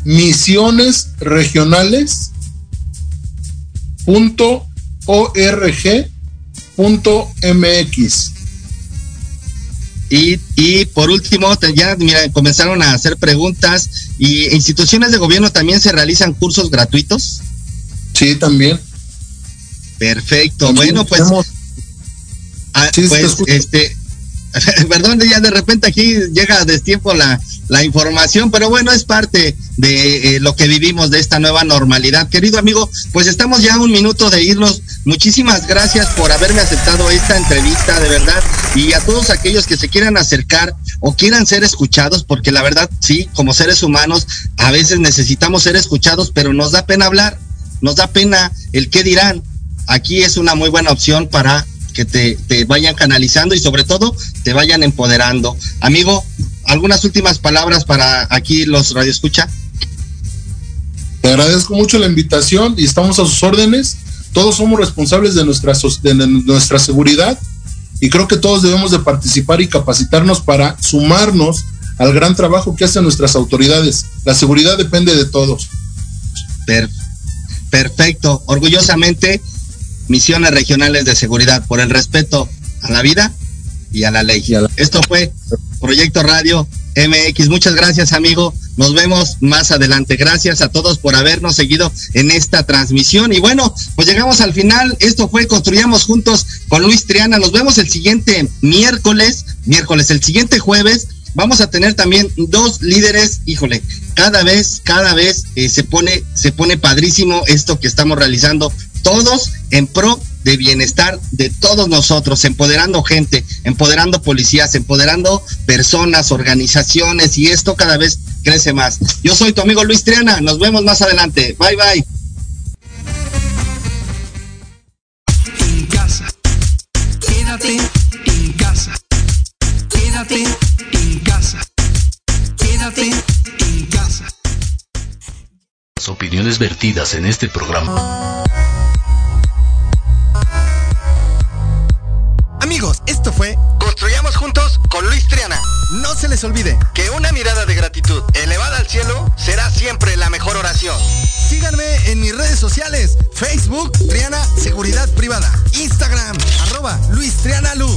Misiones regionales. Punto org. Punto mx. Y, y por último, ya mira, comenzaron a hacer preguntas. ¿Y instituciones de gobierno también se realizan cursos gratuitos? Sí, también. Perfecto. bueno, pues, ah, pues este, <laughs> perdón, ya de repente aquí llega a destiempo la, la información, pero bueno, es parte de eh, lo que vivimos de esta nueva normalidad. Querido amigo, pues estamos ya un minuto de irnos. Muchísimas gracias por haberme aceptado esta entrevista, de verdad, y a todos aquellos que se quieran acercar o quieran ser escuchados, porque la verdad, sí, como seres humanos, a veces necesitamos ser escuchados, pero nos da pena hablar, nos da pena el qué dirán. Aquí es una muy buena opción para que te, te vayan canalizando y sobre todo te vayan empoderando. Amigo, algunas últimas palabras para aquí los radioescucha. Te agradezco mucho la invitación y estamos a sus órdenes. Todos somos responsables de nuestra, de nuestra seguridad y creo que todos debemos de participar y capacitarnos para sumarnos al gran trabajo que hacen nuestras autoridades. La seguridad depende de todos. perfecto. Orgullosamente, misiones regionales de seguridad por el respeto a la vida y a la ley. Esto fue Proyecto Radio MX. Muchas gracias, amigo. Nos vemos más adelante. Gracias a todos por habernos seguido en esta transmisión. Y bueno, pues llegamos al final. Esto fue Construyamos Juntos con Luis Triana. Nos vemos el siguiente miércoles, miércoles, el siguiente jueves. Vamos a tener también dos líderes, híjole, cada vez, cada vez eh, se pone, se pone padrísimo esto que estamos realizando, todos en pro de bienestar de todos nosotros, empoderando gente, empoderando policías, empoderando personas, organizaciones y esto cada vez crece más. Yo soy tu amigo Luis Triana, nos vemos más adelante. Bye bye. En casa. Quédate en casa. Quédate en casa. Quédate en casa. Las opiniones vertidas en este programa les olvide que una mirada de gratitud elevada al cielo será siempre la mejor oración. Síganme en mis redes sociales, Facebook, Triana Seguridad Privada, Instagram, arroba Luis Triana Lu.